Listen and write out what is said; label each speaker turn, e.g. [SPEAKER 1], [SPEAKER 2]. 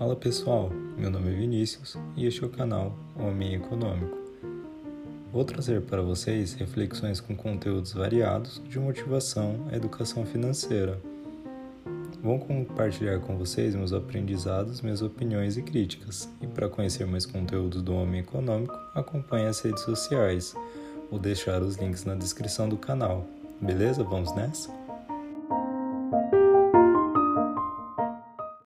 [SPEAKER 1] Fala pessoal, meu nome é Vinícius e este é o canal Homem Econômico. Vou trazer para vocês reflexões com conteúdos variados de motivação à educação financeira. Vou compartilhar com vocês meus aprendizados, minhas opiniões e críticas. E para conhecer mais conteúdos do Homem Econômico, acompanhe as redes sociais. Vou deixar os links na descrição do canal. Beleza? Vamos nessa?